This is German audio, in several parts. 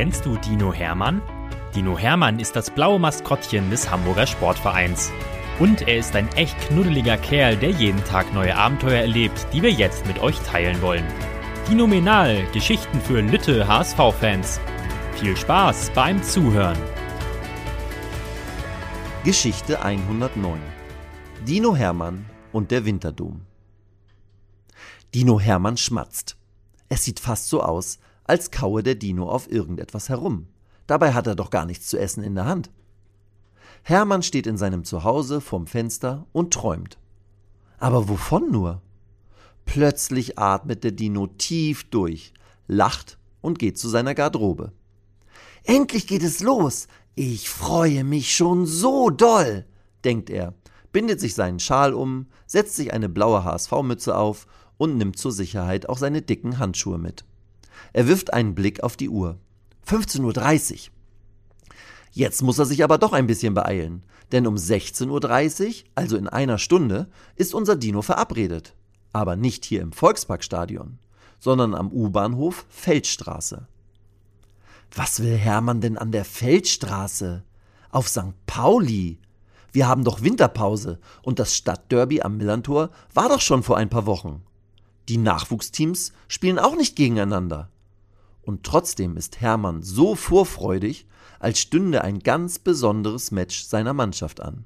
Kennst du Dino Hermann? Dino Hermann ist das blaue Maskottchen des Hamburger Sportvereins. Und er ist ein echt knuddeliger Kerl, der jeden Tag neue Abenteuer erlebt, die wir jetzt mit euch teilen wollen. Dinomenal, Geschichten für Lütte HSV-Fans. Viel Spaß beim Zuhören. Geschichte 109 Dino Hermann und der Winterdom Dino Hermann schmatzt. Es sieht fast so aus, als kaue der Dino auf irgendetwas herum. Dabei hat er doch gar nichts zu essen in der Hand. Hermann steht in seinem Zuhause vorm Fenster und träumt. Aber wovon nur? Plötzlich atmet der Dino tief durch, lacht und geht zu seiner Garderobe. Endlich geht es los. Ich freue mich schon so doll, denkt er, bindet sich seinen Schal um, setzt sich eine blaue HSV-Mütze auf und nimmt zur Sicherheit auch seine dicken Handschuhe mit. Er wirft einen Blick auf die Uhr. 15.30 Uhr. Jetzt muss er sich aber doch ein bisschen beeilen, denn um 16.30 Uhr, also in einer Stunde, ist unser Dino verabredet. Aber nicht hier im Volksparkstadion, sondern am U-Bahnhof Feldstraße. Was will Hermann denn an der Feldstraße? Auf St. Pauli? Wir haben doch Winterpause und das Stadtderby am Millantor war doch schon vor ein paar Wochen. Die Nachwuchsteams spielen auch nicht gegeneinander. Und trotzdem ist Hermann so vorfreudig, als stünde ein ganz besonderes Match seiner Mannschaft an.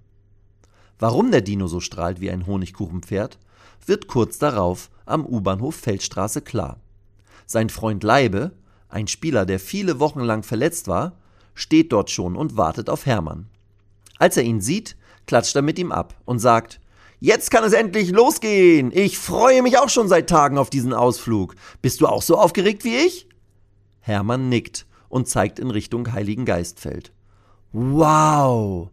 Warum der Dino so strahlt wie ein Honigkuchenpferd, wird kurz darauf am U-Bahnhof Feldstraße klar. Sein Freund Leibe, ein Spieler, der viele Wochen lang verletzt war, steht dort schon und wartet auf Hermann. Als er ihn sieht, klatscht er mit ihm ab und sagt, Jetzt kann es endlich losgehen. Ich freue mich auch schon seit Tagen auf diesen Ausflug. Bist du auch so aufgeregt wie ich? Hermann nickt und zeigt in Richtung Heiligen Geistfeld. Wow!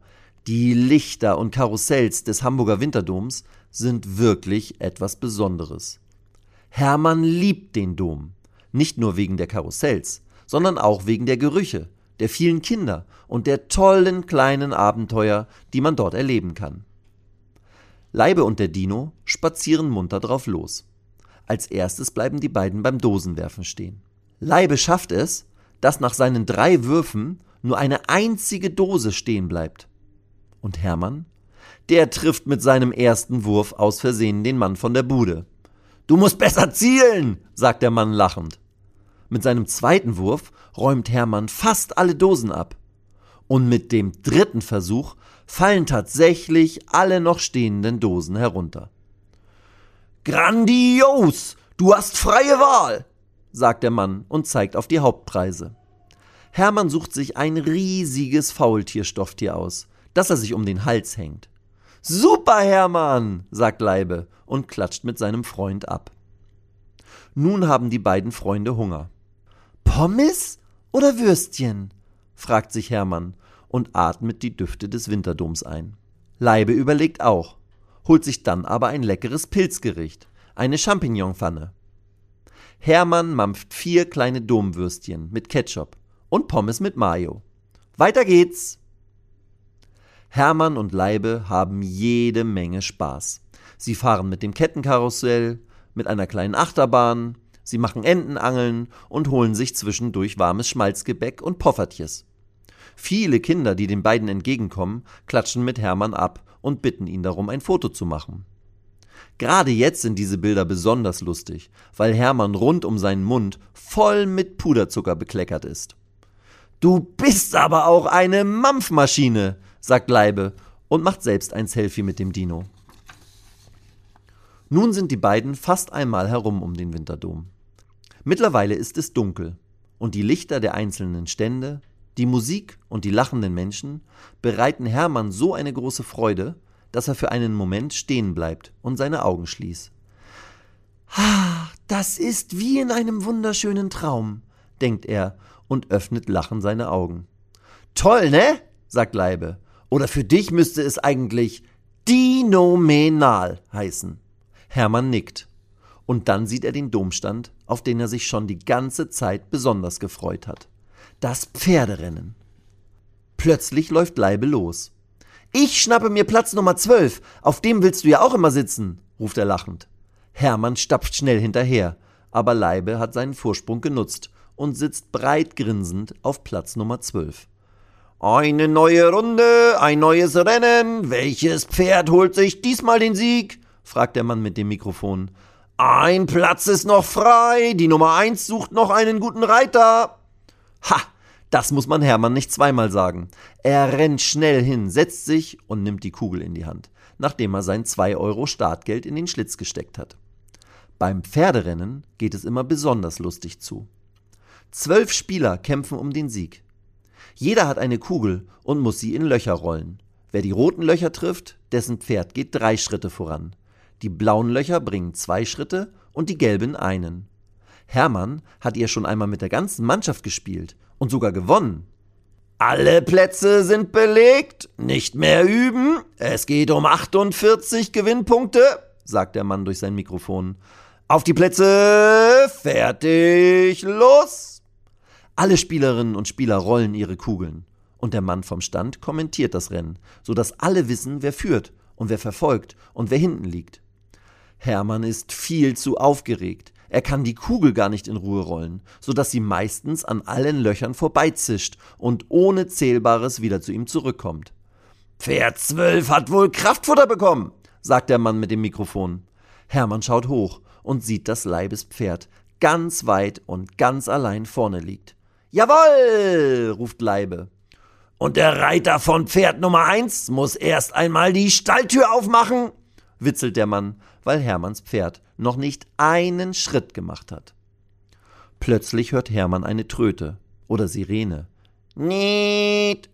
Die Lichter und Karussells des Hamburger Winterdoms sind wirklich etwas Besonderes. Hermann liebt den Dom. Nicht nur wegen der Karussells, sondern auch wegen der Gerüche, der vielen Kinder und der tollen kleinen Abenteuer, die man dort erleben kann. Leibe und der Dino spazieren munter drauf los. Als erstes bleiben die beiden beim Dosenwerfen stehen. Leibe schafft es, dass nach seinen drei Würfen nur eine einzige Dose stehen bleibt. Und Hermann? Der trifft mit seinem ersten Wurf aus Versehen den Mann von der Bude. Du musst besser zielen, sagt der Mann lachend. Mit seinem zweiten Wurf räumt Hermann fast alle Dosen ab. Und mit dem dritten Versuch fallen tatsächlich alle noch stehenden Dosen herunter. Grandios! Du hast freie Wahl! sagt der Mann und zeigt auf die Hauptpreise. Hermann sucht sich ein riesiges Faultierstofftier aus, das er sich um den Hals hängt. Super, Hermann, sagt Leibe und klatscht mit seinem Freund ab. Nun haben die beiden Freunde Hunger. Pommes oder Würstchen? fragt sich Hermann und atmet die Düfte des Winterdoms ein. Leibe überlegt auch, holt sich dann aber ein leckeres Pilzgericht, eine Champignonpfanne. Hermann mampft vier kleine Domwürstchen mit Ketchup und Pommes mit Mayo. Weiter geht's! Hermann und Leibe haben jede Menge Spaß. Sie fahren mit dem Kettenkarussell, mit einer kleinen Achterbahn, sie machen Entenangeln und holen sich zwischendurch warmes Schmalzgebäck und Poffertjes. Viele Kinder, die den beiden entgegenkommen, klatschen mit Hermann ab und bitten ihn darum, ein Foto zu machen. Gerade jetzt sind diese Bilder besonders lustig, weil Hermann rund um seinen Mund voll mit Puderzucker bekleckert ist. Du bist aber auch eine Mampfmaschine, sagt Leibe und macht selbst ein Selfie mit dem Dino. Nun sind die beiden fast einmal herum um den Winterdom. Mittlerweile ist es dunkel und die Lichter der einzelnen Stände, die Musik und die lachenden Menschen bereiten Hermann so eine große Freude, dass er für einen Moment stehen bleibt und seine Augen schließt. Das ist wie in einem wunderschönen Traum, denkt er und öffnet lachend seine Augen. Toll, ne? sagt Leibe. Oder für dich müsste es eigentlich dinomenal heißen. Hermann nickt. Und dann sieht er den Domstand, auf den er sich schon die ganze Zeit besonders gefreut hat. Das Pferderennen. Plötzlich läuft Leibe los. Ich schnappe mir Platz Nummer zwölf. Auf dem willst du ja auch immer sitzen, ruft er lachend. Hermann stapft schnell hinterher, aber Leibe hat seinen Vorsprung genutzt und sitzt breit grinsend auf Platz Nummer 12. Eine neue Runde, ein neues Rennen. Welches Pferd holt sich diesmal den Sieg? fragt der Mann mit dem Mikrofon. Ein Platz ist noch frei. Die Nummer 1 sucht noch einen guten Reiter. Ha! Das muss man Hermann nicht zweimal sagen. Er rennt schnell hin, setzt sich und nimmt die Kugel in die Hand, nachdem er sein 2 Euro Startgeld in den Schlitz gesteckt hat. Beim Pferderennen geht es immer besonders lustig zu. Zwölf Spieler kämpfen um den Sieg. Jeder hat eine Kugel und muss sie in Löcher rollen. Wer die roten Löcher trifft, dessen Pferd geht drei Schritte voran. Die blauen Löcher bringen zwei Schritte und die gelben einen. Hermann hat ihr schon einmal mit der ganzen Mannschaft gespielt und sogar gewonnen. Alle Plätze sind belegt, nicht mehr üben. Es geht um 48 Gewinnpunkte, sagt der Mann durch sein Mikrofon. Auf die Plätze, fertig, los! Alle Spielerinnen und Spieler rollen ihre Kugeln. Und der Mann vom Stand kommentiert das Rennen, sodass alle wissen, wer führt und wer verfolgt und wer hinten liegt. Hermann ist viel zu aufgeregt. Er kann die Kugel gar nicht in Ruhe rollen, so dass sie meistens an allen Löchern vorbeizischt und ohne Zählbares wieder zu ihm zurückkommt. Pferd 12 hat wohl Kraftfutter bekommen, sagt der Mann mit dem Mikrofon. Hermann schaut hoch und sieht das Leibespferd ganz weit und ganz allein vorne liegt. Jawoll, ruft Leibe. Und der Reiter von Pferd Nummer 1 muss erst einmal die Stalltür aufmachen, witzelt der Mann, weil Hermanns Pferd noch nicht einen Schritt gemacht hat. Plötzlich hört Hermann eine Tröte oder Sirene. Niet!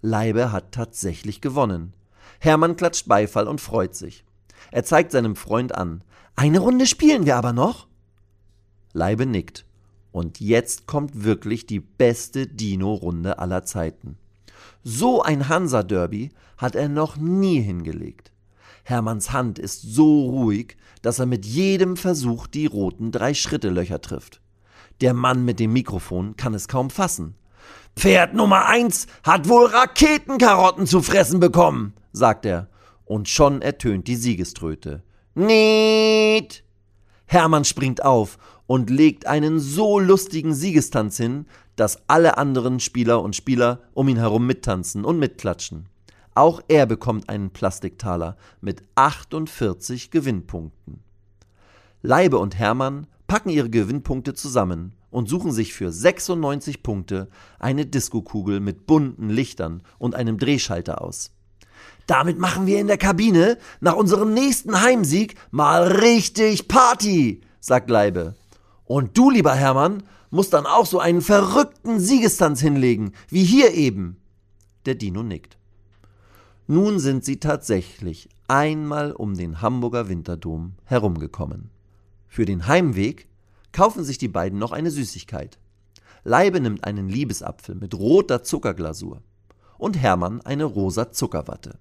Leibe hat tatsächlich gewonnen. Hermann klatscht Beifall und freut sich. Er zeigt seinem Freund an. Eine Runde spielen wir aber noch? Leibe nickt. Und jetzt kommt wirklich die beste Dino-Runde aller Zeiten. So ein Hansa-Derby hat er noch nie hingelegt. Hermanns Hand ist so ruhig, dass er mit jedem Versuch die roten Drei-Schritte-Löcher trifft. Der Mann mit dem Mikrofon kann es kaum fassen. Pferd Nummer eins hat wohl Raketenkarotten zu fressen bekommen, sagt er. Und schon ertönt die Siegeströte. Niet! Hermann springt auf und legt einen so lustigen Siegestanz hin, dass alle anderen Spieler und Spieler um ihn herum mittanzen und mitklatschen. Auch er bekommt einen Plastiktaler mit 48 Gewinnpunkten. Leibe und Hermann packen ihre Gewinnpunkte zusammen und suchen sich für 96 Punkte eine Diskokugel mit bunten Lichtern und einem Drehschalter aus. Damit machen wir in der Kabine nach unserem nächsten Heimsieg mal richtig Party, sagt Leibe. Und du, lieber Hermann, musst dann auch so einen verrückten Siegestanz hinlegen, wie hier eben. Der Dino nickt. Nun sind sie tatsächlich einmal um den Hamburger Winterdom herumgekommen. Für den Heimweg kaufen sich die beiden noch eine Süßigkeit. Leibe nimmt einen Liebesapfel mit roter Zuckerglasur und Hermann eine rosa Zuckerwatte.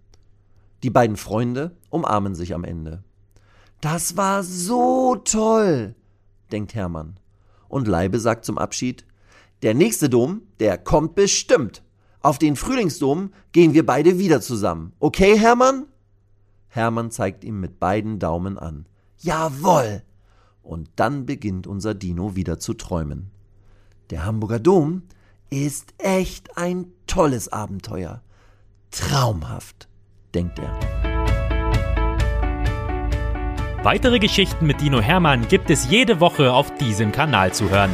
Die beiden Freunde umarmen sich am Ende. Das war so toll, denkt Hermann. Und Leibe sagt zum Abschied, der nächste Dom, der kommt bestimmt. Auf den Frühlingsdom gehen wir beide wieder zusammen. Okay, Hermann? Hermann zeigt ihm mit beiden Daumen an. Jawoll! Und dann beginnt unser Dino wieder zu träumen. Der Hamburger Dom ist echt ein tolles Abenteuer. Traumhaft, denkt er. Weitere Geschichten mit Dino Hermann gibt es jede Woche auf diesem Kanal zu hören.